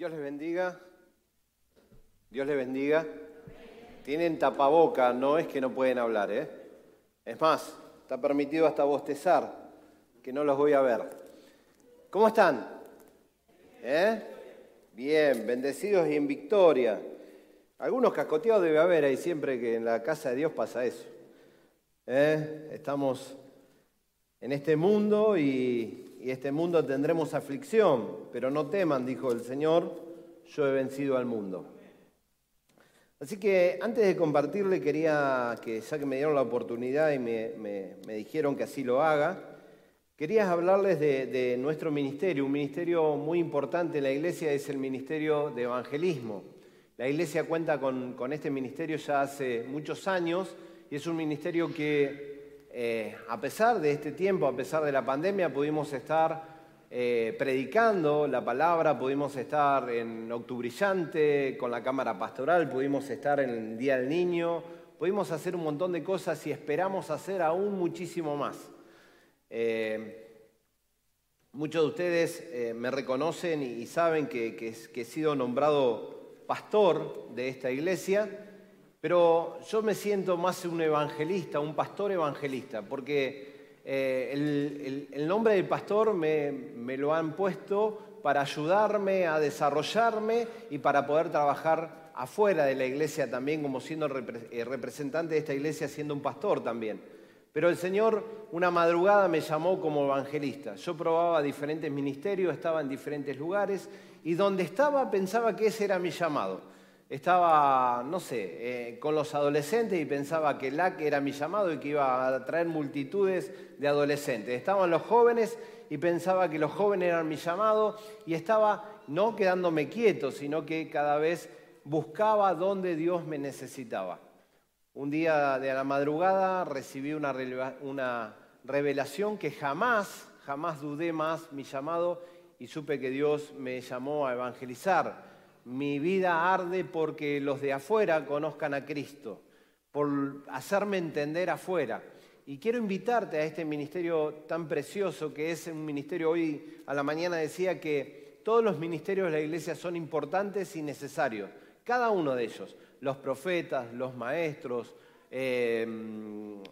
Dios les bendiga. Dios les bendiga. Tienen tapaboca, no es que no pueden hablar, ¿eh? Es más, está permitido hasta bostezar, que no los voy a ver. ¿Cómo están? ¿Eh? Bien, bendecidos y en victoria. Algunos cascoteados debe haber ahí siempre que en la casa de Dios pasa eso. ¿Eh? Estamos en este mundo y y este mundo tendremos aflicción, pero no teman, dijo el Señor, yo he vencido al mundo. Así que antes de compartirle quería que, ya que me dieron la oportunidad y me, dijeron que así lo haga, quería hablarles de, nuestro ministerio. Un ministerio muy importante en la iglesia es el ministerio de evangelismo. La iglesia cuenta con, con este ministerio ya hace muchos años y es un ministerio que eh, a pesar de este tiempo, a pesar de la pandemia, pudimos estar eh, predicando la palabra, pudimos estar en Octubrillante con la Cámara Pastoral, pudimos estar en el Día del Niño, pudimos hacer un montón de cosas y esperamos hacer aún muchísimo más. Eh, muchos de ustedes me reconocen y, saben que he sido nombrado pastor de esta iglesia. Pero yo me siento más un evangelista, un pastor evangelista, porque eh, el, nombre del pastor me, lo han puesto para ayudarme a desarrollarme y para poder trabajar afuera de la iglesia también, como siendo eh, representante de esta iglesia, siendo un pastor también. Pero el Señor una madrugada me llamó como evangelista. Yo probaba diferentes ministerios, estaba en diferentes lugares y donde estaba pensaba que ese era mi llamado estaba, no sé, eh, con los adolescentes y pensaba que LAC era mi llamado y que iba a traer multitudes de adolescentes. Estaban los jóvenes y pensaba que los jóvenes eran mi llamado y estaba no quedándome quieto, sino que cada vez buscaba dónde Dios me necesitaba. Un día de la madrugada recibí una, una revelación que jamás, jamás dudé más mi llamado y supe que Dios me llamó a evangelizar mi vida arde porque los de afuera conozcan a Cristo, por hacerme entender afuera. Y quiero invitarte a este ministerio tan precioso que es un ministerio, hoy a la mañana. Decía que todos los ministerios de la iglesia son importantes y necesarios, cada uno de ellos, los profetas, los maestros, eh,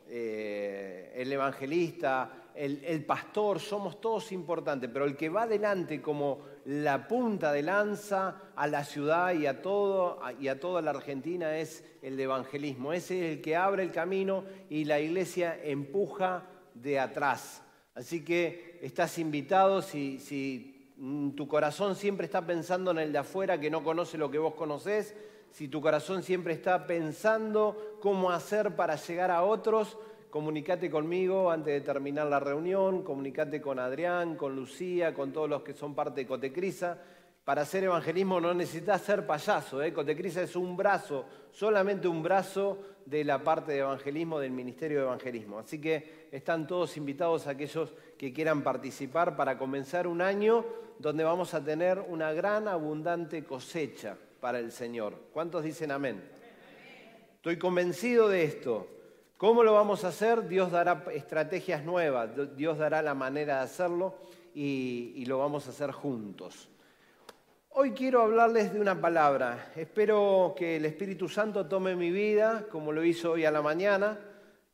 eh, el evangelista, el, pastor, somos todos importantes, pero el que va adelante como la punta de lanza a la ciudad y a, todo, y a toda la Argentina es el evangelismo. Ese es el que abre el camino y la iglesia empuja de atrás. Así que estás invitado si, si tu corazón siempre está pensando en el de afuera que no conoce lo que vos conocés, si tu corazón siempre está pensando cómo hacer para llegar a otros, comunicate conmigo antes de terminar la reunión, comunicate con Adrián, con Lucía, con todos los que son parte de Cotecrisa. Para hacer evangelismo no necesitas ser payaso, ¿eh? Cotecrisa es un brazo, solamente un brazo de la parte de evangelismo, del Ministerio de Evangelismo. Así que están todos invitados aquellos que quieran participar para comenzar un año donde vamos a tener una gran, abundante cosecha para el Señor. ¿Cuántos dicen amén? Estoy convencido de esto. ¿Cómo lo vamos a hacer? Dios dará estrategias nuevas, Dios dará la manera de hacerlo y, lo vamos a hacer juntos. Hoy quiero hablarles de una palabra. Espero que el Espíritu Santo tome mi vida, como lo hizo hoy a la mañana.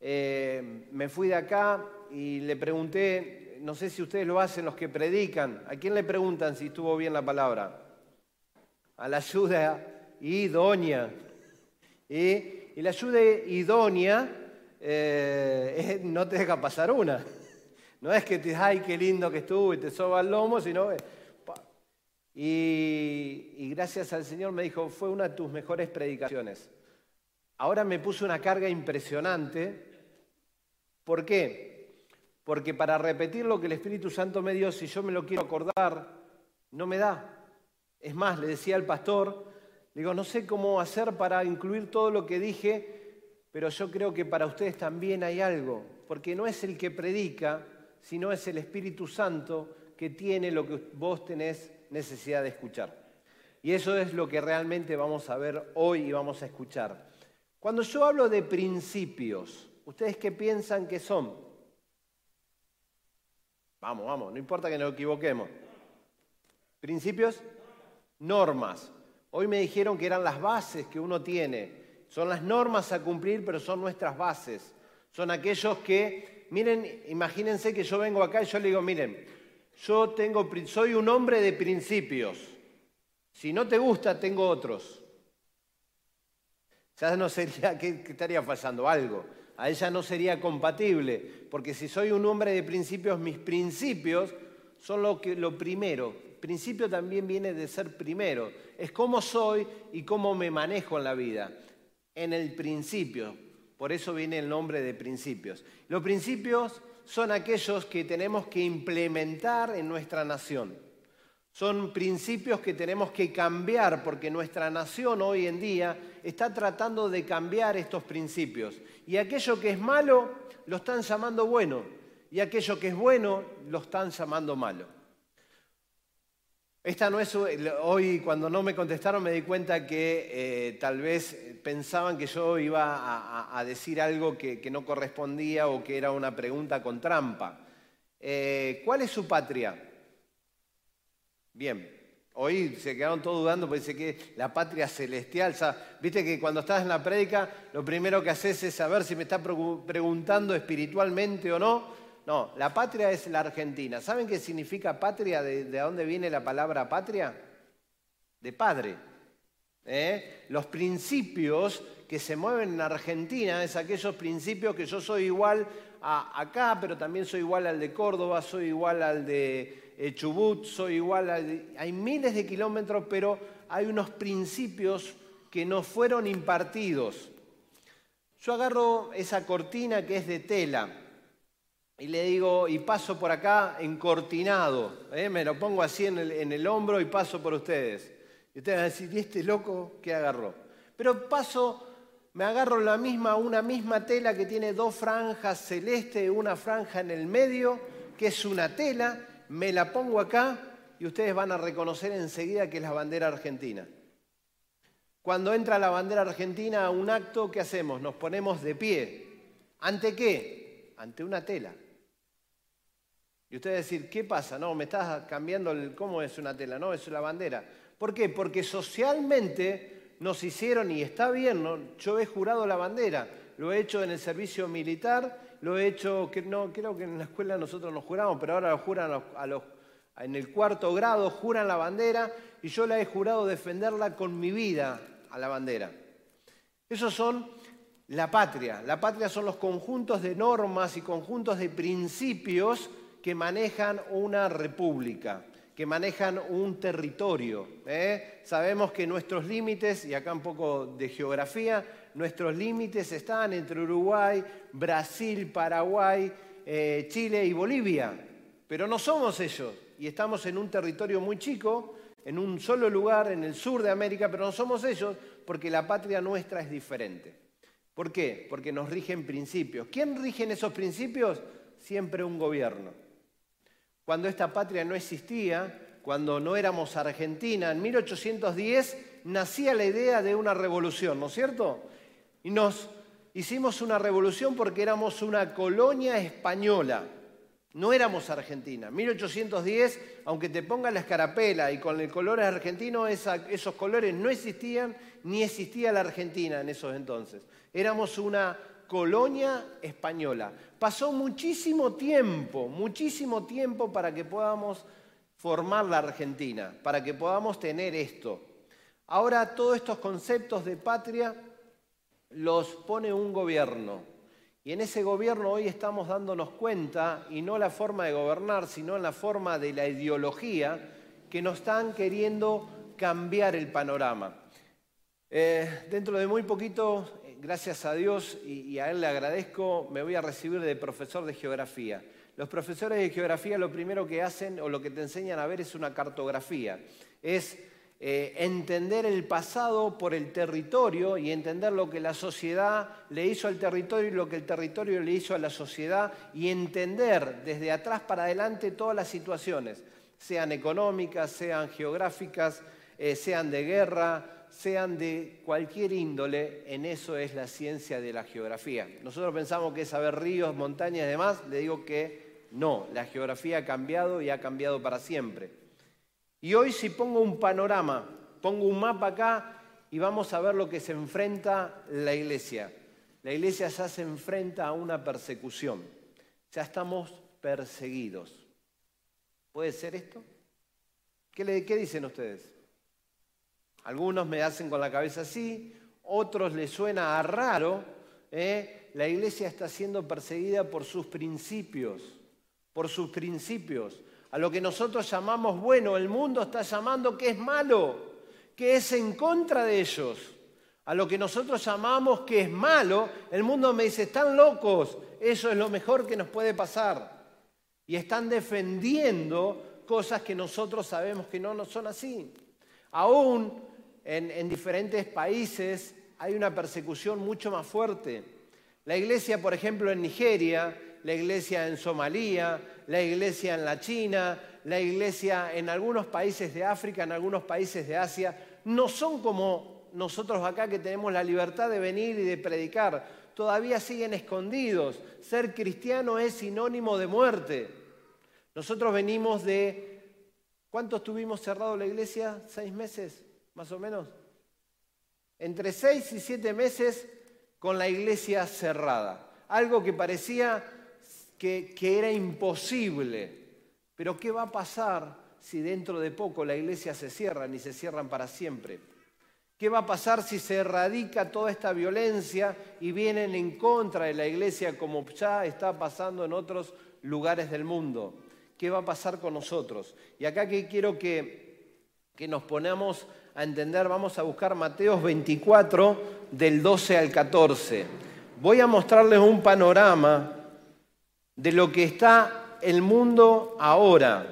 Eh, me fui de acá y le pregunté, no sé si ustedes lo hacen los que predican, ¿a quién le preguntan si estuvo bien la palabra? A la ayuda idónea. Y, y la ayuda idónea eh, no te deja pasar una. No es que te ay, qué lindo que estuvo y te soba el lomo, sino... y, y gracias al Señor me dijo, fue una de tus mejores predicaciones. Ahora me puso una carga impresionante. ¿Por qué? Porque para repetir lo que el Espíritu Santo me dio, si yo me lo quiero acordar, no me da. Es más, le decía al pastor, digo, no sé cómo hacer para incluir todo lo que dije pero yo creo que para ustedes también hay algo, porque no es el que predica, sino es el Espíritu Santo que tiene lo que vos tenés necesidad de escuchar. Y eso es lo que realmente vamos a ver hoy y vamos a escuchar. Cuando yo hablo de principios, ¿ustedes qué piensan que son? Vamos, vamos, no importa que nos equivoquemos. ¿Principios? normas. Hoy me dijeron que eran las bases que uno tiene. Son las normas a cumplir, pero son nuestras bases. Son aquellos que, miren, imagínense que yo vengo acá y yo le digo, miren, yo tengo, soy un hombre de principios. Si no te gusta, tengo otros. Ya no sería, ¿qué, estaría fallando? Algo. A ella no sería compatible, porque si soy un hombre de principios, mis principios son lo, que, lo primero. Principio también viene de ser primero. Es cómo soy y cómo me manejo en la vida. En el principio. Por eso viene el nombre de principios. Los principios son aquellos que tenemos que implementar en nuestra nación. Son principios que tenemos que cambiar porque nuestra nación hoy en día está tratando de cambiar estos principios. Y aquello que es malo lo están llamando bueno y aquello que es bueno lo están llamando malo. Esta no es, hoy cuando no me contestaron me di cuenta que eh, tal vez pensaban que yo iba a, decir algo que, no correspondía o que era una pregunta con trampa. Eh, ¿Cuál es su patria? Bien, hoy se quedaron todos dudando porque dice que la patria celestial, viste que cuando estás en la prédica lo primero que haces es saber si me está preguntando espiritualmente o no. No, la patria es la Argentina. ¿Saben qué significa patria? ¿De, dónde viene la palabra patria? De padre. ¿Eh? Los principios que se mueven en Argentina es aquellos principios que yo soy igual a acá, pero también soy igual al de Córdoba, soy igual al de eh, Chubut, soy igual al Hay miles de kilómetros, pero hay unos principios que no fueron impartidos. Yo agarro esa cortina que es de tela y le digo, y paso por acá encortinado, ¿eh? me lo pongo así en el, hombro y paso por ustedes. Y ustedes van a decir, ¿y este loco qué agarró? Pero paso, me agarro la misma, una misma tela que tiene dos franjas celeste y una franja en el medio, que es una tela, me la pongo acá y ustedes van a reconocer enseguida que es la bandera argentina. Cuando entra la bandera argentina a un acto, ¿qué hacemos? Nos ponemos de pie. ¿Ante qué? Ante una tela. Y ustedes decir, ¿qué pasa? No, me estás cambiando el, cómo es una tela, no, es la bandera. ¿Por qué? Porque socialmente nos hicieron, y está bien, ¿no? yo he jurado la bandera, lo he hecho en el servicio militar, lo he hecho, que no, creo que en la escuela nosotros nos juramos, pero ahora lo juran a los, en el cuarto grado, juran la bandera, y yo la he jurado defenderla con mi vida a la bandera. Esos son la patria. La patria son los conjuntos de normas y conjuntos de principios que manejan una república, que manejan un territorio. ¿eh? Sabemos que nuestros límites, y acá un poco de geografía, nuestros límites están entre Uruguay, Brasil, Paraguay, eh, Chile y Bolivia, pero no somos ellos, y estamos en un territorio muy chico, en un solo lugar, en el sur de América, pero no somos ellos porque la patria nuestra es diferente. ¿Por qué? Porque nos rigen principios. ¿Quién rigen esos principios? Siempre un gobierno cuando esta patria no existía, cuando no éramos Argentina, en 1810 nacía la idea de una revolución, ¿no es cierto? Y nos hicimos una revolución porque éramos una colonia española, no éramos Argentina. 1810, aunque te ponga la escarapela y con el color argentino, esos colores no existían, ni existía la Argentina en esos entonces. Éramos una colonia española. Pasó muchísimo tiempo, muchísimo tiempo para que podamos formar la Argentina, para que podamos tener esto. Ahora todos estos conceptos de patria los pone un gobierno. Y en ese gobierno hoy estamos dándonos cuenta, y no la forma de gobernar, sino en la forma de la ideología, que nos están queriendo cambiar el panorama. Eh, dentro de muy poquito gracias a Dios y, a Él le agradezco, me voy a recibir de profesor de geografía. Los profesores de geografía lo primero que hacen o lo que te enseñan a ver es una cartografía. Es eh, entender el pasado por el territorio y entender lo que la sociedad le hizo al territorio y lo que el territorio le hizo a la sociedad y entender desde atrás para adelante todas las situaciones, sean económicas, sean geográficas, eh, sean de guerra, sean de cualquier índole, en eso es la ciencia de la geografía. Nosotros pensamos que es saber ríos, montañas y demás, le digo que no, la geografía ha cambiado y ha cambiado para siempre. Y hoy si pongo un panorama, pongo un mapa acá y vamos a ver lo que se enfrenta la iglesia. La iglesia ya se enfrenta a una persecución. Ya estamos perseguidos. ¿Puede ser esto? ¿Qué, le, qué dicen ustedes? Algunos me hacen con la cabeza así, otros les suena a raro. ¿eh? La iglesia está siendo perseguida por sus principios, por sus principios. A lo que nosotros llamamos bueno, el mundo está llamando que es malo, que es en contra de ellos. A lo que nosotros llamamos que es malo, el mundo me dice, están locos, eso es lo mejor que nos puede pasar. Y están defendiendo cosas que nosotros sabemos que no, son así. Aún en diferentes países hay una persecución mucho más fuerte. La iglesia, por ejemplo, en Nigeria, la iglesia en Somalia, la iglesia en la China, la iglesia en algunos países de África, en algunos países de Asia, no son como nosotros acá que tenemos la libertad de venir y de predicar. Todavía siguen escondidos. Ser cristiano es sinónimo de muerte. Nosotros venimos de... ¿Cuánto estuvimos cerrado la iglesia? ¿Seis meses, más o menos? Entre seis y siete meses con la iglesia cerrada. Algo que parecía que, que era imposible. Pero ¿qué va a pasar si dentro de poco la iglesia se cierra y se cierran para siempre? ¿Qué va a pasar si se erradica toda esta violencia y vienen en contra de la iglesia como ya está pasando en otros lugares del mundo? ¿Qué va a pasar con nosotros? Y acá que quiero que, que nos ponamos a entender, vamos a buscar Mateos 24 del 12 al 14. Voy a mostrarles un panorama de lo que está el mundo ahora.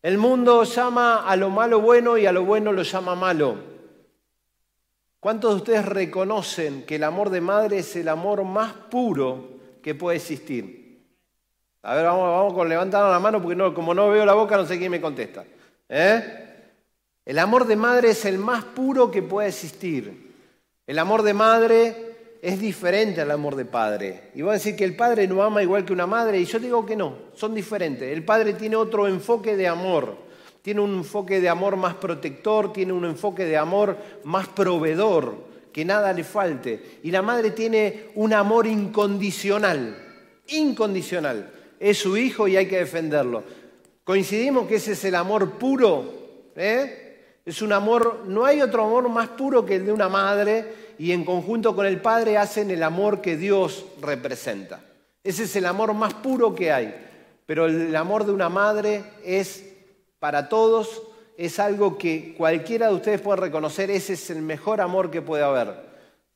El mundo llama a lo malo bueno y a lo bueno lo llama malo. ¿Cuántos de ustedes reconocen que el amor de madre es el amor más puro que puede existir? A ver, vamos, vamos con levantando la mano porque no, como no veo la boca no sé quién me contesta. ¿Eh? El amor de madre es el más puro que puede existir. El amor de madre es diferente al amor de padre. Y voy a decir que el padre no ama igual que una madre, y yo digo que no, son diferentes. El padre tiene otro enfoque de amor, tiene un enfoque de amor más protector, tiene un enfoque de amor más proveedor, que nada le falte. Y la madre tiene un amor incondicional, incondicional. Es su hijo y hay que defenderlo. Coincidimos que ese es el amor puro, ¿eh? Es un amor, no hay otro amor más puro que el de una madre y en conjunto con el padre hacen el amor que Dios representa. Ese es el amor más puro que hay. Pero el amor de una madre es para todos, es algo que cualquiera de ustedes puede reconocer, ese es el mejor amor que puede haber.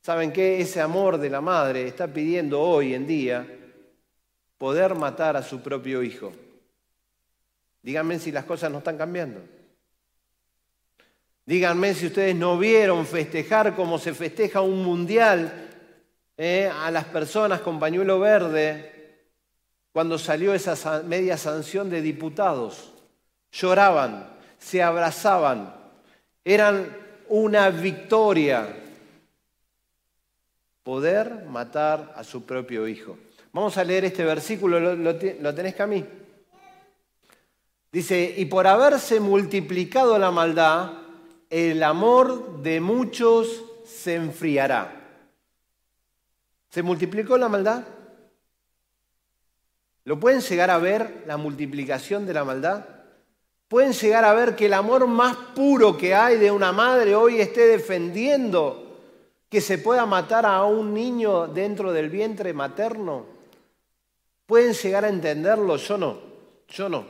¿Saben qué? Ese amor de la madre está pidiendo hoy en día poder matar a su propio hijo. Díganme si las cosas no están cambiando. Díganme si ustedes no vieron festejar como se festeja un mundial eh, a las personas con pañuelo verde cuando salió esa media sanción de diputados. Lloraban, se abrazaban, eran una victoria. Poder matar a su propio hijo. Vamos a leer este versículo, ¿lo, lo, lo tenés, mí. Dice, y por haberse multiplicado la maldad, el amor de muchos se enfriará. ¿Se multiplicó la maldad? ¿Lo pueden llegar a ver la multiplicación de la maldad? ¿Pueden llegar a ver que el amor más puro que hay de una madre hoy esté defendiendo que se pueda matar a un niño dentro del vientre materno? ¿Pueden llegar a entenderlo? Yo no, yo no.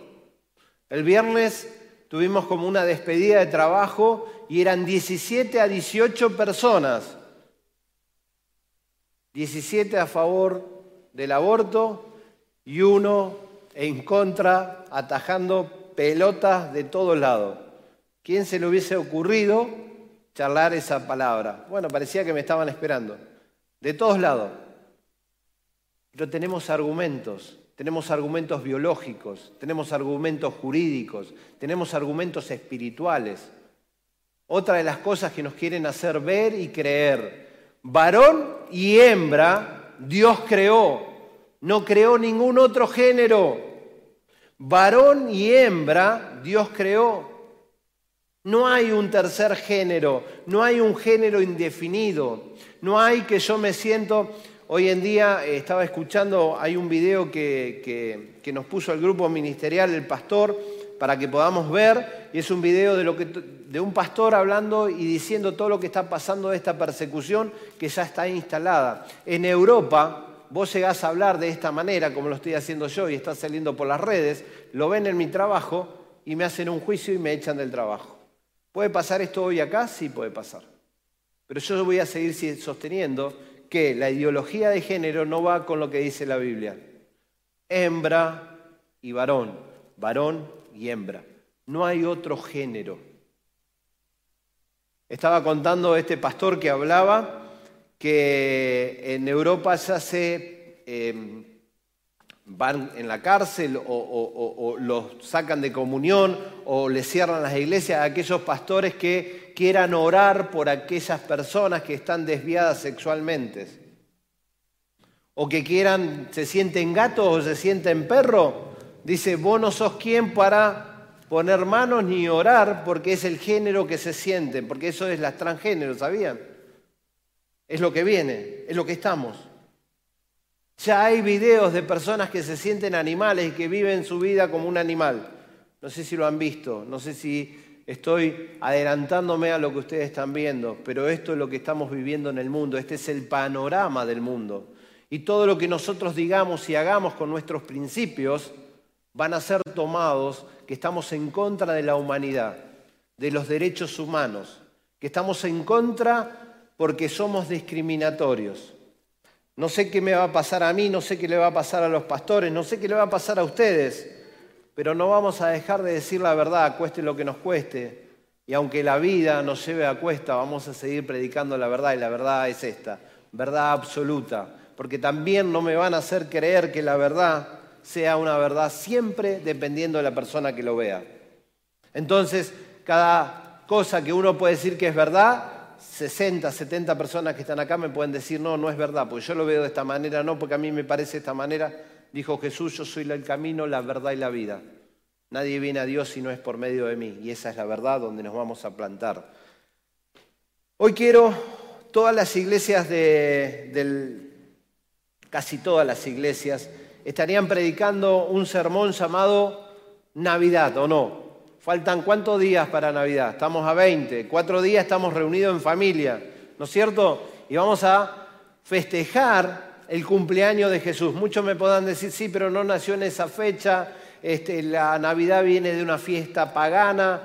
El viernes tuvimos como una despedida de trabajo y eran 17 a 18 personas. 17 a favor del aborto y uno en contra, atajando pelotas de todos lados. ¿Quién se le hubiese ocurrido charlar esa palabra? Bueno, parecía que me estaban esperando. De todos lados. Pero tenemos argumentos tenemos argumentos biológicos, tenemos argumentos jurídicos, tenemos argumentos espirituales. Otra de las cosas que nos quieren hacer ver y creer, varón y hembra, Dios creó, no creó ningún otro género. Varón y hembra, Dios creó. No hay un tercer género, no hay un género indefinido, no hay que yo me siento... Hoy en día eh, estaba escuchando, hay un video que, que, nos puso el grupo ministerial, el pastor, para que podamos ver, y es un video de, lo que, de un pastor hablando y diciendo todo lo que está pasando de esta persecución que ya está instalada. En Europa, vos llegás a hablar de esta manera, como lo estoy haciendo yo, y está saliendo por las redes, lo ven en mi trabajo y me hacen un juicio y me echan del trabajo. ¿Puede pasar esto hoy acá? Sí puede pasar. Pero yo voy a seguir sosteniendo que la ideología de género no va con lo que dice la Biblia. Hembra y varón, varón y hembra. No hay otro género. Estaba contando este pastor que hablaba que en Europa se em, van en la cárcel o, o, los sacan de comunión o les cierran las iglesias a aquellos pastores que quieran orar por aquellas personas que están desviadas sexualmente. O que quieran, se sienten gatos o se sienten perro. Dice, vos no sos quien para poner manos ni orar porque es el género que se sienten, porque eso es las transgénero, ¿sabían? Es lo que viene, es lo que estamos. Ya hay videos de personas que se sienten animales y que viven su vida como un animal. No sé si lo han visto, no sé si estoy adelantándome a lo que ustedes están viendo, pero esto es lo que estamos viviendo en el mundo, este es el panorama del mundo. Y todo lo que nosotros digamos y hagamos con nuestros principios van a ser tomados que estamos en contra de la humanidad, de los derechos humanos, que estamos en contra porque somos discriminatorios. No sé qué me va a pasar a mí, no sé qué le va a pasar a los pastores, no sé qué le va a pasar a ustedes, pero no vamos a dejar de decir la verdad, cueste lo que nos cueste. Y aunque la vida nos lleve a cuesta, vamos a seguir predicando la verdad y la verdad es esta, verdad absoluta, porque también no me van a hacer creer que la verdad sea una verdad siempre dependiendo de la persona que lo vea. Entonces, cada cosa que uno puede decir que es verdad, 60, 70 personas que están acá me pueden decir, no, no es verdad, porque yo lo veo de esta manera, no, porque a mí me parece de esta manera. Dijo Jesús, yo soy el camino, la verdad y la vida. Nadie viene a Dios si no es por medio de mí, y esa es la verdad donde nos vamos a plantar. Hoy quiero, todas las iglesias de, del, casi todas las iglesias, estarían predicando un sermón llamado Navidad, ¿o no? Faltan cuántos días para Navidad? Estamos a 20. Cuatro días estamos reunidos en familia, ¿no es cierto? Y vamos a festejar el cumpleaños de Jesús. Muchos me podrán decir, sí, pero no nació en esa fecha. Este, la Navidad viene de una fiesta pagana,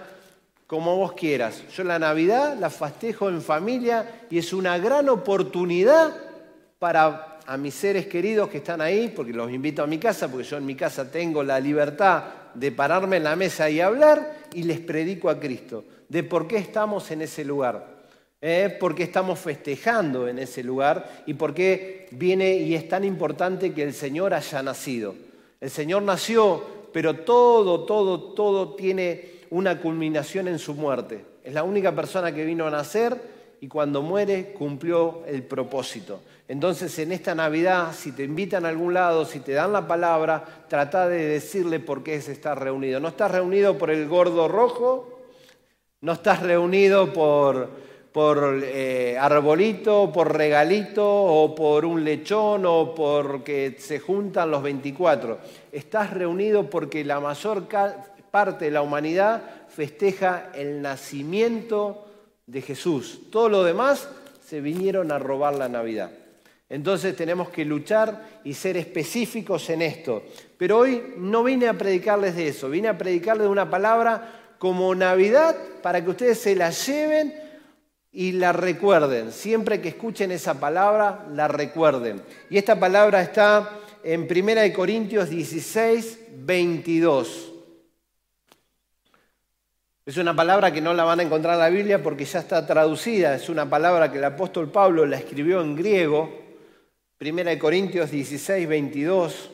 como vos quieras. Yo la Navidad la festejo en familia y es una gran oportunidad para a mis seres queridos que están ahí, porque los invito a mi casa, porque yo en mi casa tengo la libertad de pararme en la mesa y hablar, y les predico a Cristo, de por qué estamos en ese lugar, ¿eh? por qué estamos festejando en ese lugar y por qué viene y es tan importante que el Señor haya nacido. El Señor nació, pero todo, todo, todo tiene una culminación en su muerte. Es la única persona que vino a nacer y cuando muere cumplió el propósito. Entonces en esta Navidad, si te invitan a algún lado, si te dan la palabra, trata de decirle por qué se está reunido. No estás reunido por el gordo rojo, no estás reunido por, por eh, arbolito, por regalito, o por un lechón, o porque se juntan los 24. Estás reunido porque la mayor parte de la humanidad festeja el nacimiento de Jesús. Todo lo demás se vinieron a robar la Navidad. Entonces tenemos que luchar y ser específicos en esto. Pero hoy no vine a predicarles de eso, vine a predicarles de una palabra como Navidad para que ustedes se la lleven y la recuerden. Siempre que escuchen esa palabra, la recuerden. Y esta palabra está en 1 Corintios 16, 22. Es una palabra que no la van a encontrar en la Biblia porque ya está traducida. Es una palabra que el apóstol Pablo la escribió en griego. Primera de Corintios 16, 22.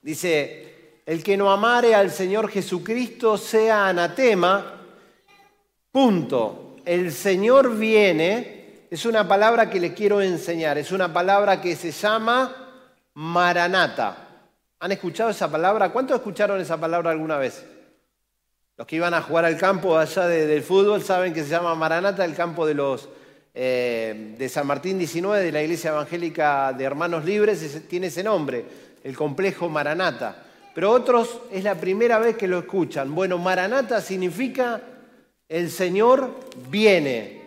Dice, el que no amare al Señor Jesucristo sea anatema. Punto. El Señor viene. Es una palabra que le quiero enseñar. Es una palabra que se llama Maranata. ¿Han escuchado esa palabra? ¿Cuántos escucharon esa palabra alguna vez? Los que iban a jugar al campo allá del fútbol saben que se llama Maranata, el campo de los eh, de San Martín 19, de la Iglesia Evangélica de Hermanos Libres, tiene ese nombre, el complejo Maranata. Pero otros es la primera vez que lo escuchan. Bueno, Maranata significa el Señor viene.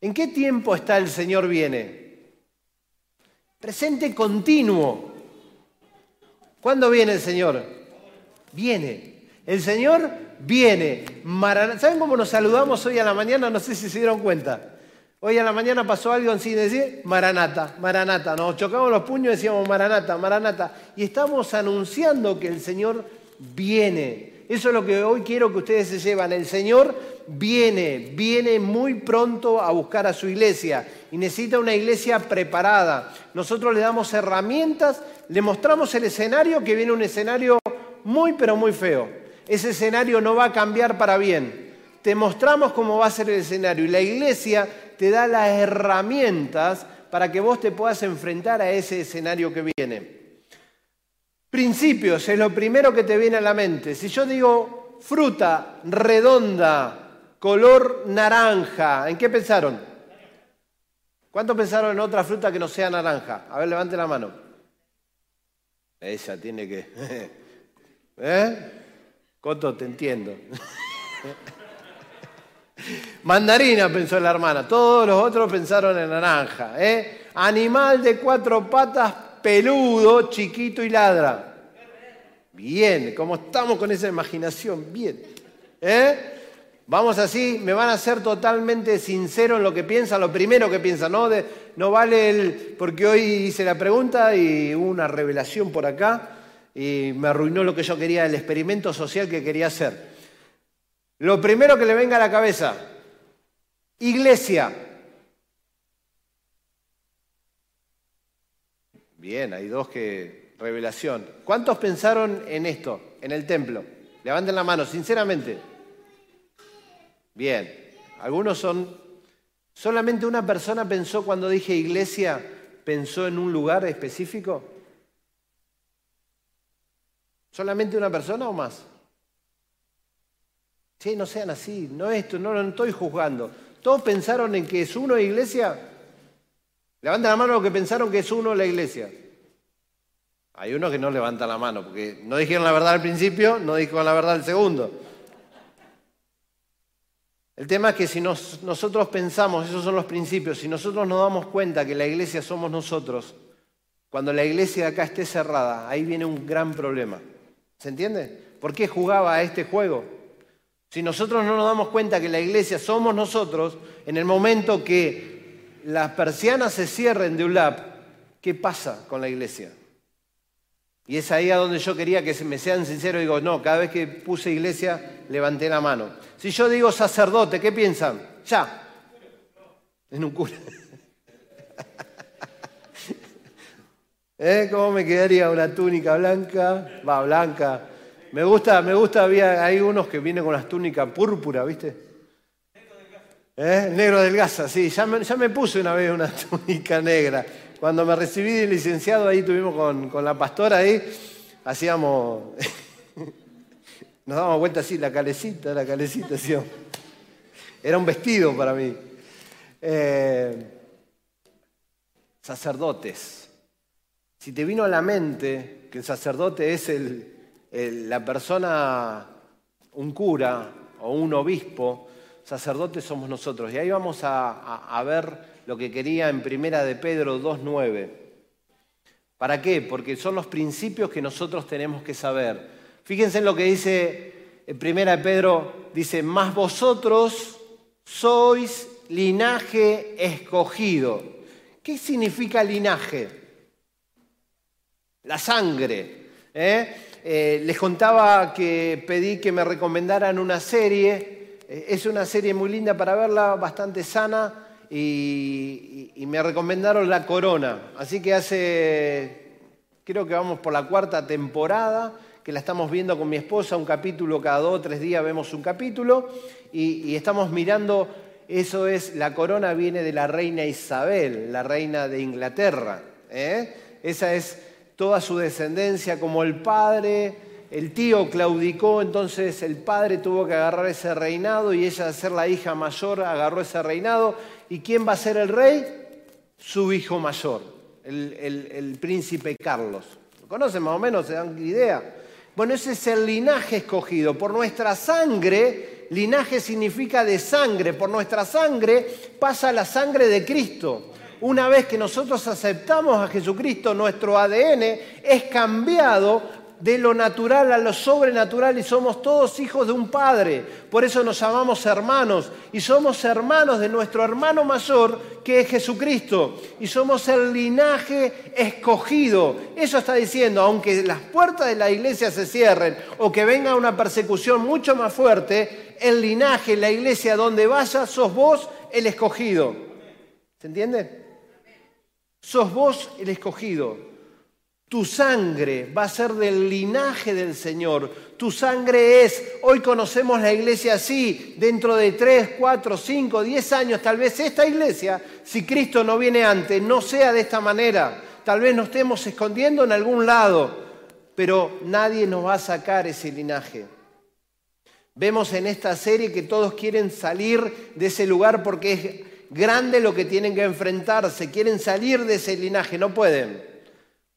¿En qué tiempo está el Señor viene? Presente continuo. ¿Cuándo viene el Señor? Viene. El Señor viene. ¿Saben cómo nos saludamos hoy a la mañana? No sé si se dieron cuenta. Hoy a la mañana pasó algo sin decir Maranata, Maranata. Nos chocamos los puños y decíamos Maranata, Maranata. Y estamos anunciando que el Señor viene. Eso es lo que hoy quiero que ustedes se llevan. El Señor viene, viene muy pronto a buscar a su iglesia y necesita una iglesia preparada. Nosotros le damos herramientas, le mostramos el escenario, que viene un escenario muy pero muy feo. Ese escenario no va a cambiar para bien. Te mostramos cómo va a ser el escenario y la iglesia te da las herramientas para que vos te puedas enfrentar a ese escenario que viene. Principios es lo primero que te viene a la mente. Si yo digo fruta redonda, color naranja, ¿en qué pensaron? ¿Cuántos pensaron en otra fruta que no sea naranja? A ver, levante la mano. Ella tiene que... ¿Eh? Coto, te entiendo. Mandarina, pensó la hermana. Todos los otros pensaron en naranja. ¿eh? Animal de cuatro patas, peludo, chiquito y ladra. Bien, como estamos con esa imaginación, bien. ¿Eh? Vamos así, me van a ser totalmente sincero en lo que piensan, lo primero que piensan, ¿no? no vale el. Porque hoy hice la pregunta y hubo una revelación por acá y me arruinó lo que yo quería, el experimento social que quería hacer. Lo primero que le venga a la cabeza, iglesia. Bien, hay dos que... Revelación. ¿Cuántos pensaron en esto, en el templo? Levanten la mano, sinceramente. Bien, algunos son... ¿Solamente una persona pensó cuando dije iglesia, pensó en un lugar específico? ¿Solamente una persona o más? Sí, no sean así, no esto, no lo estoy juzgando. ¿Todos pensaron en que es uno la iglesia? Levanten la mano los que pensaron que es uno la iglesia. Hay uno que no levanta la mano, porque no dijeron la verdad al principio, no dijeron la verdad al segundo. El tema es que si nosotros pensamos, esos son los principios, si nosotros nos damos cuenta que la iglesia somos nosotros, cuando la iglesia de acá esté cerrada, ahí viene un gran problema. ¿Se entiende? ¿Por qué jugaba a este juego? Si nosotros no nos damos cuenta que la iglesia somos nosotros, en el momento que las persianas se cierren de un lab, ¿qué pasa con la iglesia? Y es ahí a donde yo quería que me sean sinceros. Digo, no, cada vez que puse iglesia, levanté la mano. Si yo digo sacerdote, ¿qué piensan? Ya. En un cura. ¿Eh? ¿Cómo me quedaría una túnica blanca? Va, blanca. Me gusta, me gusta, había, hay unos que vienen con las túnicas púrpura, ¿viste? ¿Eh? Negro del Gaza, sí, ya me, ya me, puse una vez una túnica negra. Cuando me recibí de licenciado, ahí tuvimos con, la pastora ahí, hacíamos, nos dábamos vuelta así, la calecita, la calecita, ¿sí? Era un vestido para mí. Eh, sacerdotes. Si te vino a la mente que el sacerdote es el, la persona, un cura o un obispo, sacerdote somos nosotros. Y ahí vamos a, ver lo que quería en Primera de Pedro 2.9. ¿Para qué? Porque son los principios que nosotros tenemos que saber. Fíjense en lo que dice en Primera de Pedro, dice, más vosotros sois linaje escogido. ¿Qué significa linaje? La sangre. ¿eh? Eh, les contaba que pedí que me recomendaran una serie. Eh, es una serie muy linda para verla, bastante sana, y, me recomendaron La Corona. Así que hace, creo que vamos por la cuarta temporada, que la estamos viendo con mi esposa, un capítulo cada dos o tres días vemos un capítulo, y, estamos mirando, eso es, La Corona viene de la reina Isabel, la reina de Inglaterra. ¿eh? Esa es toda su descendencia, como el padre el tío claudicó, entonces el padre tuvo que agarrar ese reinado y ella, de ser la hija mayor, agarró ese reinado. ¿Y quién va a ser el rey? Su hijo mayor, el, el príncipe Carlos. ¿Lo conocen más o menos? ¿Se dan idea? Bueno, ese es el linaje escogido. Por nuestra sangre, linaje significa de sangre, por nuestra sangre pasa la sangre de Cristo. Una vez que nosotros aceptamos a Jesucristo, nuestro ADN es cambiado de lo natural a lo sobrenatural y somos todos hijos de un Padre. Por eso nos llamamos hermanos y somos hermanos de nuestro hermano mayor que es Jesucristo y somos el linaje escogido. Eso está diciendo, aunque las puertas de la iglesia se cierren o que venga una persecución mucho más fuerte, el linaje, la iglesia donde vaya, sos vos el escogido. ¿Se entiende? Sos vos el escogido. Tu sangre va a ser del linaje del Señor. Tu sangre es, hoy conocemos la iglesia así, dentro de 3, 4, 5, 10 años, tal vez esta iglesia, si Cristo no viene antes, no sea de esta manera. Tal vez nos estemos escondiendo en algún lado, pero nadie nos va a sacar ese linaje. Vemos en esta serie que todos quieren salir de ese lugar porque es grande lo que tienen que enfrentarse, quieren salir de ese linaje, no pueden.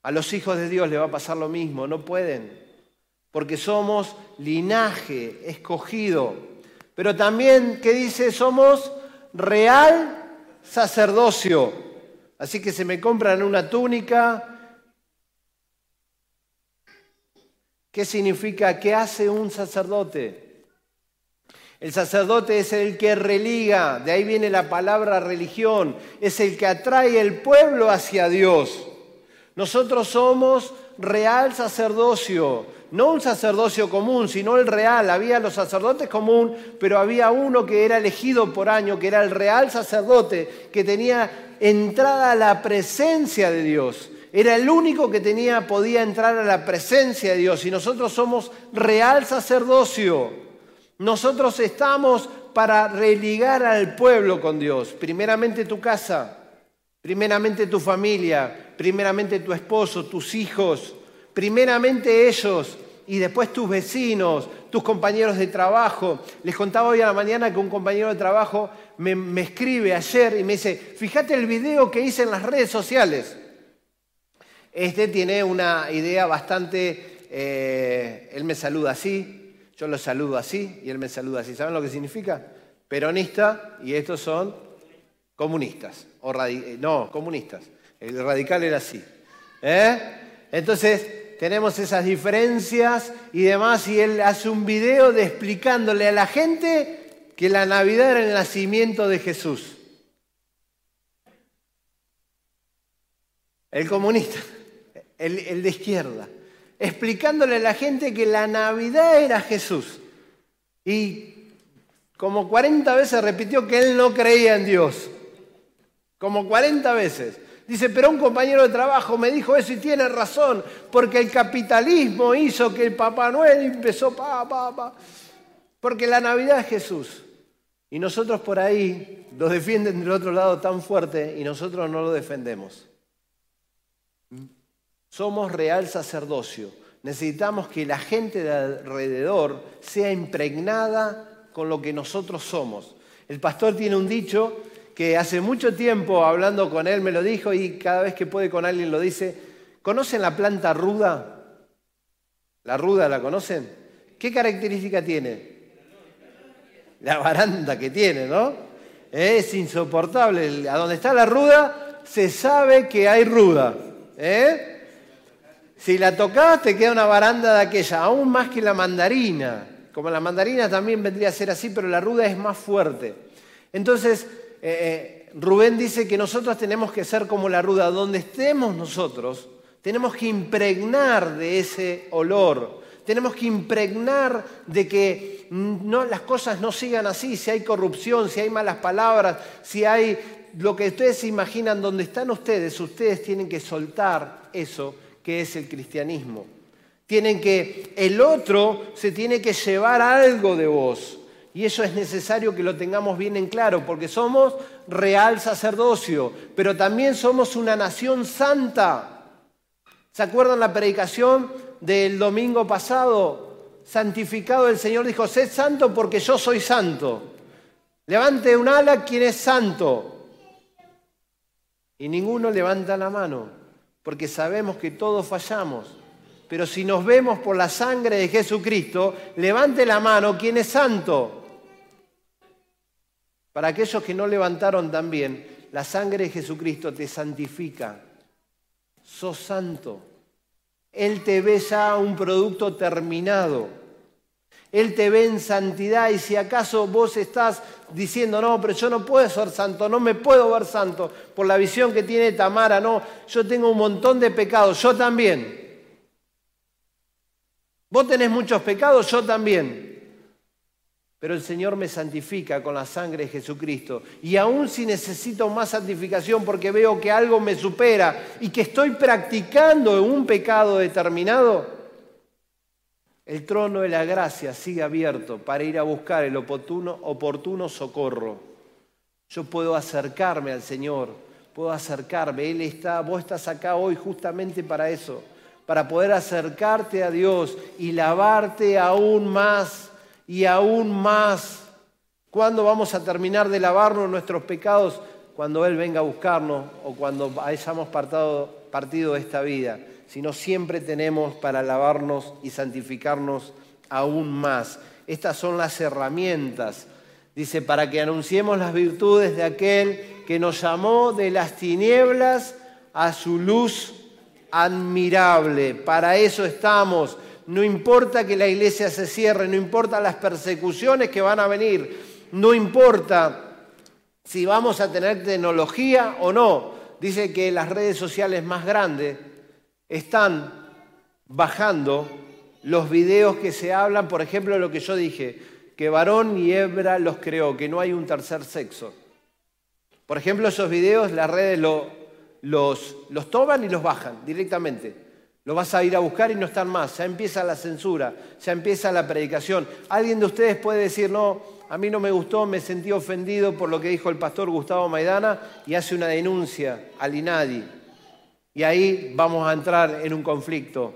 A los hijos de Dios le va a pasar lo mismo, no pueden, porque somos linaje escogido. Pero también, ¿qué dice? Somos real sacerdocio. Así que se me compran una túnica. ¿Qué significa? ¿Qué hace un sacerdote? El sacerdote es el que religa, de ahí viene la palabra religión, es el que atrae el pueblo hacia Dios. Nosotros somos real sacerdocio, no un sacerdocio común, sino el real. Había los sacerdotes común, pero había uno que era elegido por año, que era el real sacerdote, que tenía entrada a la presencia de Dios. Era el único que tenía, podía entrar a la presencia de Dios. Y nosotros somos real sacerdocio. Nosotros estamos para religar al pueblo con Dios. Primeramente tu casa, primeramente tu familia, primeramente tu esposo, tus hijos, primeramente ellos y después tus vecinos, tus compañeros de trabajo. Les contaba hoy a la mañana que un compañero de trabajo me, escribe ayer y me dice, fíjate el video que hice en las redes sociales. Este tiene una idea bastante, eh, él me saluda así, yo lo saludo así y él me saluda así. ¿Saben lo que significa? Peronista y estos son comunistas, o no, comunistas. El radical era así. ¿eh? Entonces, tenemos esas diferencias y demás, y él hace un video de explicándole a la gente que la Navidad era el nacimiento de Jesús. El comunista, el, el de izquierda, explicándole a la gente que la Navidad era Jesús. Y como 40 veces repitió que él no creía en Dios. Como 40 veces. Dice, pero un compañero de trabajo me dijo eso y tiene razón, porque el capitalismo hizo que el Papá Noel empezó, pa, pa, pa. Porque la Navidad es Jesús. Y nosotros por ahí lo defienden del otro lado tan fuerte y nosotros no lo defendemos. Somos real sacerdocio. Necesitamos que la gente de alrededor sea impregnada con lo que nosotros somos. El pastor tiene un dicho que hace mucho tiempo hablando con él me lo dijo y cada vez que puede con alguien lo dice. ¿Conocen la planta ruda? ¿La ruda la conocen? ¿Qué característica tiene? La baranda que tiene, ¿no? Es insoportable. A donde está la ruda se sabe que hay ruda. ¿eh? Si la tocas te queda una baranda de aquella, aún más que la mandarina. Como la mandarina también vendría a ser así, pero la ruda es más fuerte. Entonces, eh, eh, Rubén dice que nosotros tenemos que ser como la ruda, donde estemos nosotros, tenemos que impregnar de ese olor, tenemos que impregnar de que no, las cosas no sigan así, si hay corrupción, si hay malas palabras, si hay lo que ustedes se imaginan donde están ustedes, ustedes tienen que soltar eso que es el cristianismo. Tienen que, el otro se tiene que llevar algo de vos. Y eso es necesario que lo tengamos bien en claro, porque somos real sacerdocio, pero también somos una nación santa. ¿Se acuerdan la predicación del domingo pasado, santificado el Señor dijo, sed santo porque yo soy santo. Levante un ala quien es santo. Y ninguno levanta la mano, porque sabemos que todos fallamos. Pero si nos vemos por la sangre de Jesucristo, levante la mano quien es santo. Para aquellos que no levantaron también, la sangre de Jesucristo te santifica. Sos santo. Él te ve ya un producto terminado. Él te ve en santidad y si acaso vos estás diciendo, no, pero yo no puedo ser santo, no me puedo ver santo por la visión que tiene Tamara, no, yo tengo un montón de pecados, yo también. Vos tenés muchos pecados, yo también. Pero el Señor me santifica con la sangre de Jesucristo. Y aún si necesito más santificación porque veo que algo me supera y que estoy practicando un pecado determinado, el trono de la gracia sigue abierto para ir a buscar el oportuno, socorro. Yo puedo acercarme al Señor, puedo acercarme. Él está, vos estás acá hoy justamente para eso, para poder acercarte a Dios y lavarte aún más y aún más. ¿Cuándo vamos a terminar de lavarnos nuestros pecados? Cuando Él venga a buscarnos o cuando hayamos partido de esta vida sino siempre tenemos para lavarnos y santificarnos aún más. Estas son las herramientas. Dice, para que anunciemos las virtudes de aquel que nos llamó de las tinieblas a su luz admirable. Para eso estamos. No importa que la iglesia se cierre, no importa las persecuciones que van a venir, no importa si vamos a tener tecnología o no. Dice que las redes sociales más grandes están bajando los videos que se hablan, por ejemplo, lo que yo dije, que varón y hebra los creó, que no hay un tercer sexo. Por ejemplo, esos videos las redes los, los toman y los bajan directamente. Lo vas a ir a buscar y no están más. Ya empieza la censura, ya empieza la predicación. Alguien de ustedes puede decir, no, a mí no me gustó, me sentí ofendido por lo que dijo el pastor Gustavo Maidana y hace una denuncia al INADI. Y ahí vamos a entrar en un conflicto.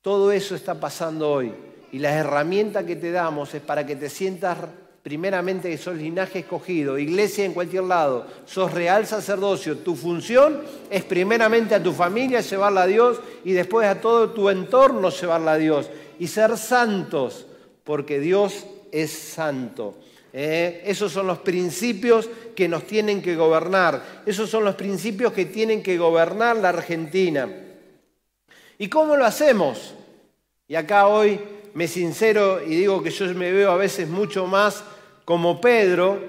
Todo eso está pasando hoy. Y la herramienta que te damos es para que te sientas primeramente que sos linaje escogido, iglesia en cualquier lado, sos real sacerdocio. Tu función es primeramente a tu familia llevarla a Dios y después a todo tu entorno llevarla a Dios. Y ser santos, porque Dios es santo. ¿eh? esos son los principios que nos tienen que gobernar. Esos son los principios que tienen que gobernar la Argentina. ¿Y cómo lo hacemos? Y acá hoy me sincero y digo que yo me veo a veces mucho más como Pedro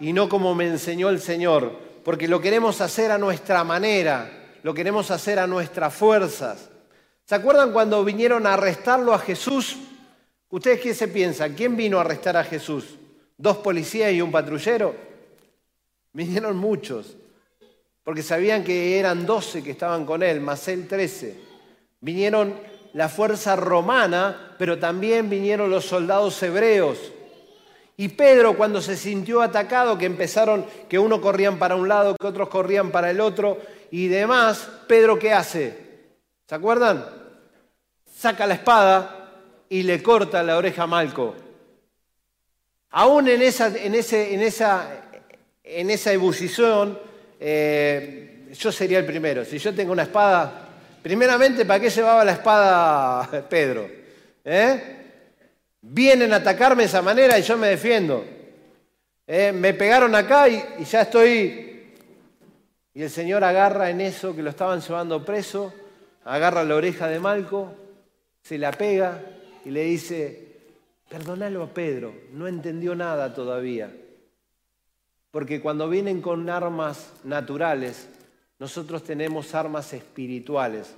y no como me enseñó el Señor, porque lo queremos hacer a nuestra manera, lo queremos hacer a nuestras fuerzas. ¿Se acuerdan cuando vinieron a arrestarlo a Jesús? ¿Ustedes qué se piensan? ¿Quién vino a arrestar a Jesús? ¿Dos policías y un patrullero? Vinieron muchos, porque sabían que eran doce que estaban con él, más él trece. Vinieron la fuerza romana, pero también vinieron los soldados hebreos. Y Pedro cuando se sintió atacado, que empezaron, que uno corrían para un lado, que otros corrían para el otro y demás, Pedro ¿qué hace? ¿Se acuerdan? Saca la espada y le corta la oreja a Malco. Aún en esa, en ese, en esa, en esa ebullición, eh, yo sería el primero. Si yo tengo una espada, primeramente, ¿para qué llevaba la espada Pedro? ¿Eh? Vienen a atacarme de esa manera y yo me defiendo. ¿Eh? Me pegaron acá y, y ya estoy... Y el Señor agarra en eso que lo estaban llevando preso, agarra la oreja de Malco, se la pega y le dice, perdónalo a Pedro, no entendió nada todavía. Porque cuando vienen con armas naturales, nosotros tenemos armas espirituales.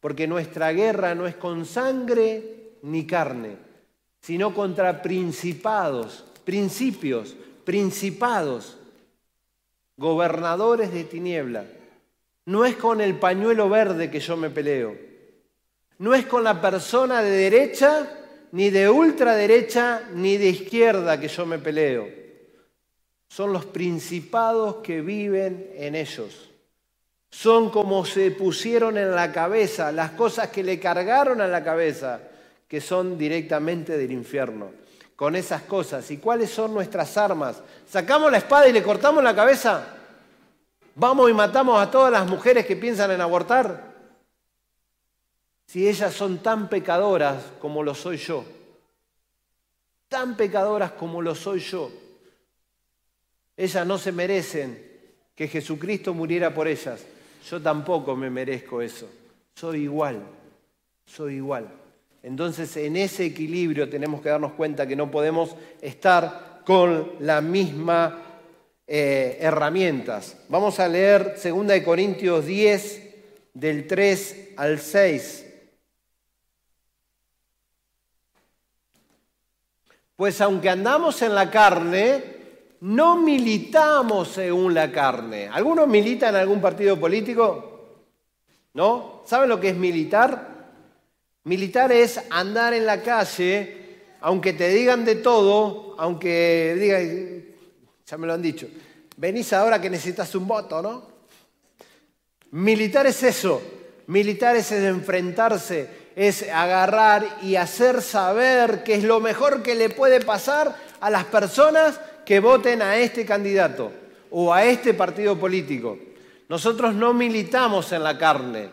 Porque nuestra guerra no es con sangre ni carne, sino contra principados, principios, principados, gobernadores de tiniebla. No es con el pañuelo verde que yo me peleo. No es con la persona de derecha, ni de ultraderecha, ni de izquierda que yo me peleo son los principados que viven en ellos. son como se pusieron en la cabeza, las cosas que le cargaron a la cabeza, que son directamente del infierno. Con esas cosas. ¿Y cuáles son nuestras armas? ¿Sacamos la espada y le cortamos la cabeza? ¿Vamos y matamos a todas las mujeres que piensan en abortar? Si ellas son tan pecadoras como lo soy yo, tan pecadoras como lo soy yo, ellas no se merecen que Jesucristo muriera por ellas. Yo tampoco me merezco eso. Soy igual, soy igual. Entonces en ese equilibrio tenemos que darnos cuenta que no podemos estar con la misma eh, herramientas. Vamos a leer 2 Corintios 10 del 3 al 6. Pues aunque andamos en la carne, no militamos según la carne. ¿Algunos militan en algún partido político? ¿No? ¿Saben lo que es militar? Militar es andar en la calle, aunque te digan de todo, aunque digan, ya me lo han dicho, venís ahora que necesitas un voto, ¿no? Militar es eso, militar es enfrentarse, es agarrar y hacer saber que es lo mejor que le puede pasar a las personas que voten a este candidato o a este partido político. Nosotros no militamos en la carne,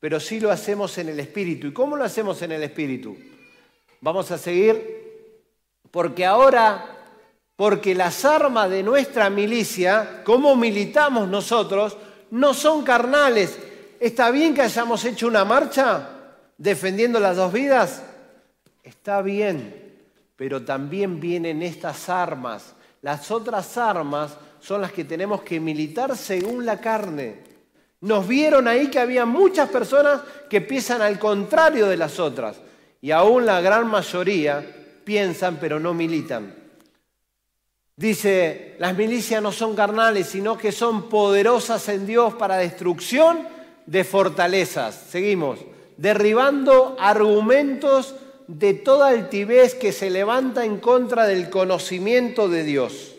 pero sí lo hacemos en el espíritu. ¿Y cómo lo hacemos en el espíritu? Vamos a seguir porque ahora, porque las armas de nuestra milicia, como militamos nosotros, no son carnales. ¿Está bien que hayamos hecho una marcha defendiendo las dos vidas? Está bien, pero también vienen estas armas las otras armas son las que tenemos que militar según la carne. Nos vieron ahí que había muchas personas que piensan al contrario de las otras. Y aún la gran mayoría piensan pero no militan. Dice, las milicias no son carnales, sino que son poderosas en Dios para destrucción de fortalezas. Seguimos, derribando argumentos de toda altivez que se levanta en contra del conocimiento de Dios.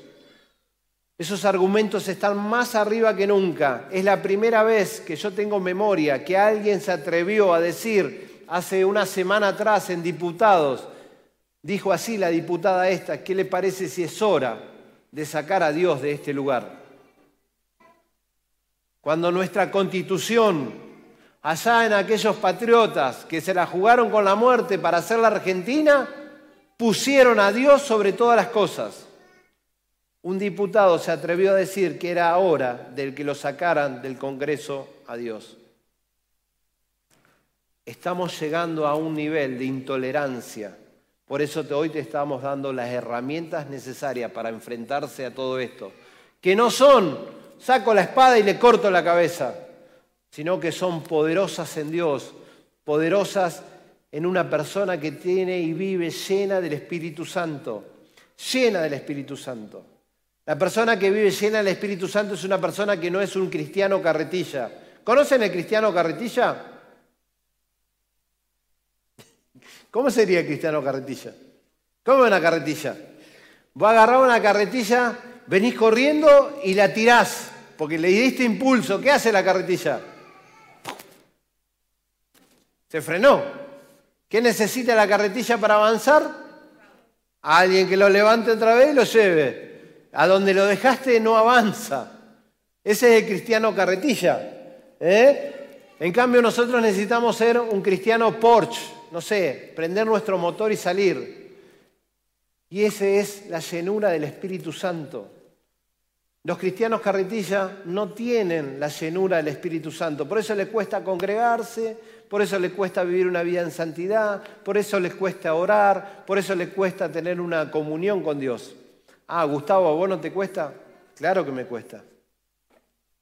Esos argumentos están más arriba que nunca. Es la primera vez que yo tengo memoria que alguien se atrevió a decir hace una semana atrás en diputados, dijo así la diputada esta, ¿qué le parece si es hora de sacar a Dios de este lugar? Cuando nuestra constitución allá en aquellos patriotas que se la jugaron con la muerte para hacer la Argentina, pusieron a Dios sobre todas las cosas. Un diputado se atrevió a decir que era hora del que lo sacaran del Congreso a Dios. Estamos llegando a un nivel de intolerancia. Por eso hoy te estamos dando las herramientas necesarias para enfrentarse a todo esto. Que no son, saco la espada y le corto la cabeza sino que son poderosas en Dios, poderosas en una persona que tiene y vive llena del Espíritu Santo, llena del Espíritu Santo. La persona que vive llena del Espíritu Santo es una persona que no es un cristiano carretilla. ¿Conocen el cristiano carretilla? ¿Cómo sería el cristiano carretilla? ¿Cómo es una carretilla? Vos agarrás una carretilla, venís corriendo y la tirás, porque le diste impulso. ¿Qué hace la carretilla? Se frenó. ¿Qué necesita la carretilla para avanzar? alguien que lo levante otra vez y lo lleve. A donde lo dejaste no avanza. Ese es el cristiano carretilla. ¿eh? En cambio nosotros necesitamos ser un cristiano Porsche, no sé, prender nuestro motor y salir. Y esa es la llenura del Espíritu Santo. Los cristianos carretilla no tienen la llenura del Espíritu Santo, por eso les cuesta congregarse, por eso les cuesta vivir una vida en santidad, por eso les cuesta orar, por eso les cuesta tener una comunión con Dios. Ah, Gustavo, ¿a vos no te cuesta? Claro que me cuesta.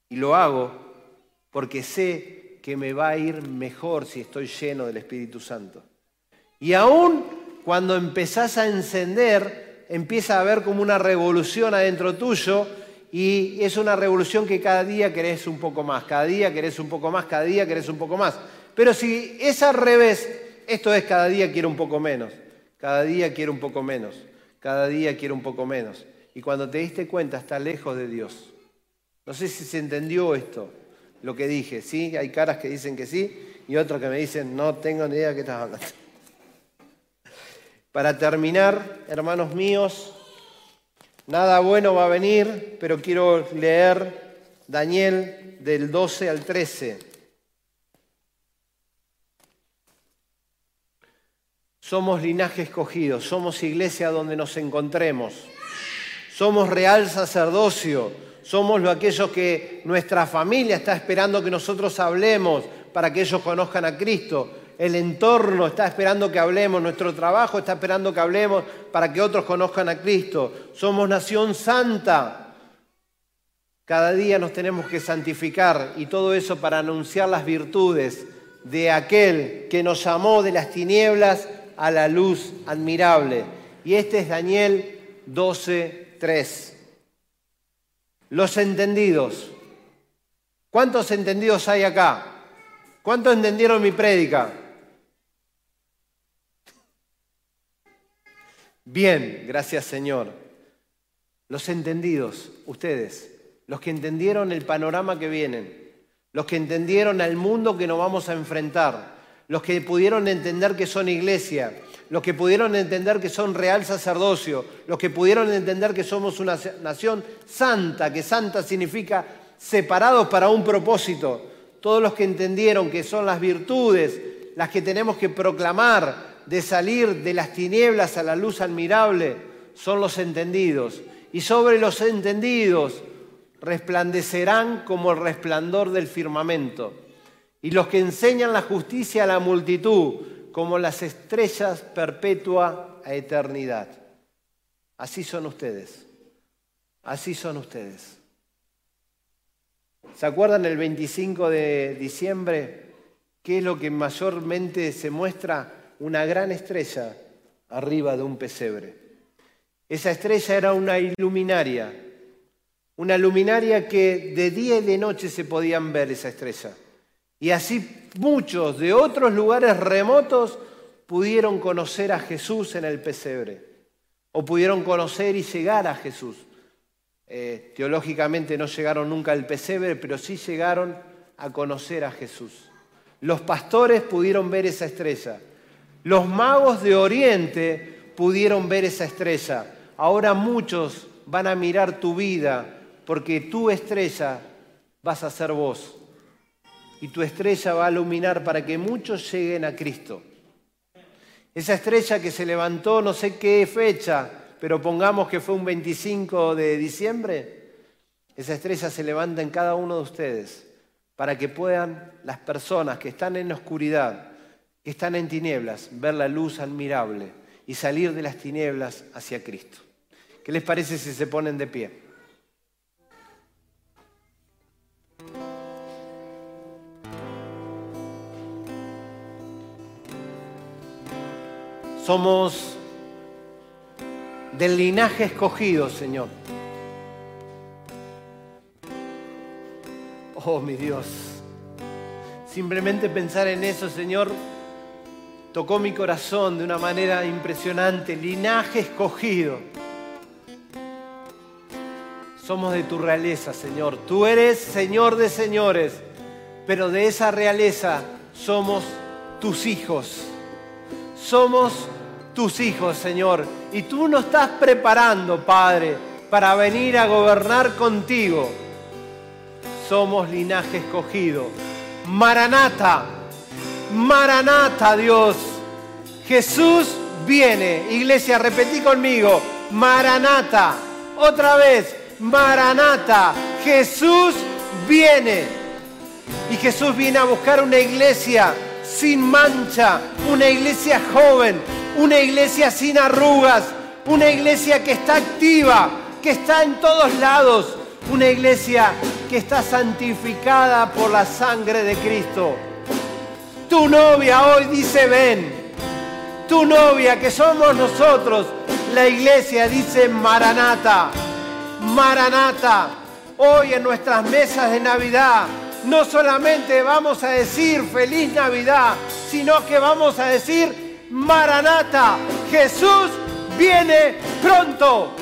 Y lo hago porque sé que me va a ir mejor si estoy lleno del Espíritu Santo. Y aún cuando empezás a encender, empieza a haber como una revolución adentro tuyo y es una revolución que cada día querés un poco más, cada día querés un poco más, cada día querés un poco más. Pero si es al revés, esto es cada día quiero un poco menos, cada día quiero un poco menos, cada día quiero un poco menos. Y cuando te diste cuenta, está lejos de Dios. No sé si se entendió esto. lo que dije. Sí, hay caras que dicen que sí y otros que me dicen, no tengo ni idea de qué estás hablando. Para terminar, hermanos míos, nada bueno va a venir, pero quiero leer Daniel del 12 al 13. Somos linaje escogido, somos iglesia donde nos encontremos, somos real sacerdocio, somos lo aquellos que nuestra familia está esperando que nosotros hablemos para que ellos conozcan a Cristo. El entorno está esperando que hablemos, nuestro trabajo está esperando que hablemos para que otros conozcan a Cristo. Somos nación santa. Cada día nos tenemos que santificar y todo eso para anunciar las virtudes de aquel que nos amó de las tinieblas a la luz admirable. Y este es Daniel 12.3. Los entendidos. ¿Cuántos entendidos hay acá? ¿Cuántos entendieron mi prédica? Bien, gracias Señor. Los entendidos, ustedes, los que entendieron el panorama que vienen, los que entendieron al mundo que nos vamos a enfrentar, los que pudieron entender que son iglesia, los que pudieron entender que son real sacerdocio, los que pudieron entender que somos una nación santa, que santa significa separados para un propósito, todos los que entendieron que son las virtudes las que tenemos que proclamar de salir de las tinieblas a la luz admirable, son los entendidos. Y sobre los entendidos resplandecerán como el resplandor del firmamento y los que enseñan la justicia a la multitud, como las estrellas perpetua a eternidad. Así son ustedes, así son ustedes. ¿Se acuerdan el 25 de diciembre? ¿Qué es lo que mayormente se muestra? Una gran estrella arriba de un pesebre. Esa estrella era una iluminaria, una luminaria que de día y de noche se podían ver esa estrella. Y así muchos de otros lugares remotos pudieron conocer a Jesús en el pesebre, o pudieron conocer y llegar a Jesús. Eh, teológicamente no llegaron nunca al pesebre, pero sí llegaron a conocer a Jesús. Los pastores pudieron ver esa estrella. Los magos de Oriente pudieron ver esa estrella. Ahora muchos van a mirar tu vida porque tu estrella vas a ser vos y tu estrella va a iluminar para que muchos lleguen a Cristo. Esa estrella que se levantó no sé qué fecha, pero pongamos que fue un 25 de diciembre, esa estrella se levanta en cada uno de ustedes para que puedan las personas que están en oscuridad, que están en tinieblas, ver la luz admirable y salir de las tinieblas hacia Cristo. ¿Qué les parece si se ponen de pie? Somos del linaje escogido, Señor. Oh, mi Dios. Simplemente pensar en eso, Señor, tocó mi corazón de una manera impresionante. Linaje escogido. Somos de tu realeza, Señor. Tú eres Señor de señores, pero de esa realeza somos tus hijos. Somos tus hijos, Señor. Y tú nos estás preparando, Padre, para venir a gobernar contigo. Somos linaje escogido. Maranata, Maranata, Dios. Jesús viene. Iglesia, repetí conmigo. Maranata. Otra vez. Maranata. Jesús viene. Y Jesús viene a buscar una iglesia sin mancha, una iglesia joven, una iglesia sin arrugas, una iglesia que está activa, que está en todos lados, una iglesia que está santificada por la sangre de Cristo. Tu novia hoy dice ven, tu novia que somos nosotros, la iglesia dice Maranata, Maranata, hoy en nuestras mesas de Navidad no solamente vamos a decir feliz Navidad, sino que vamos a decir Maranata, Jesús viene pronto.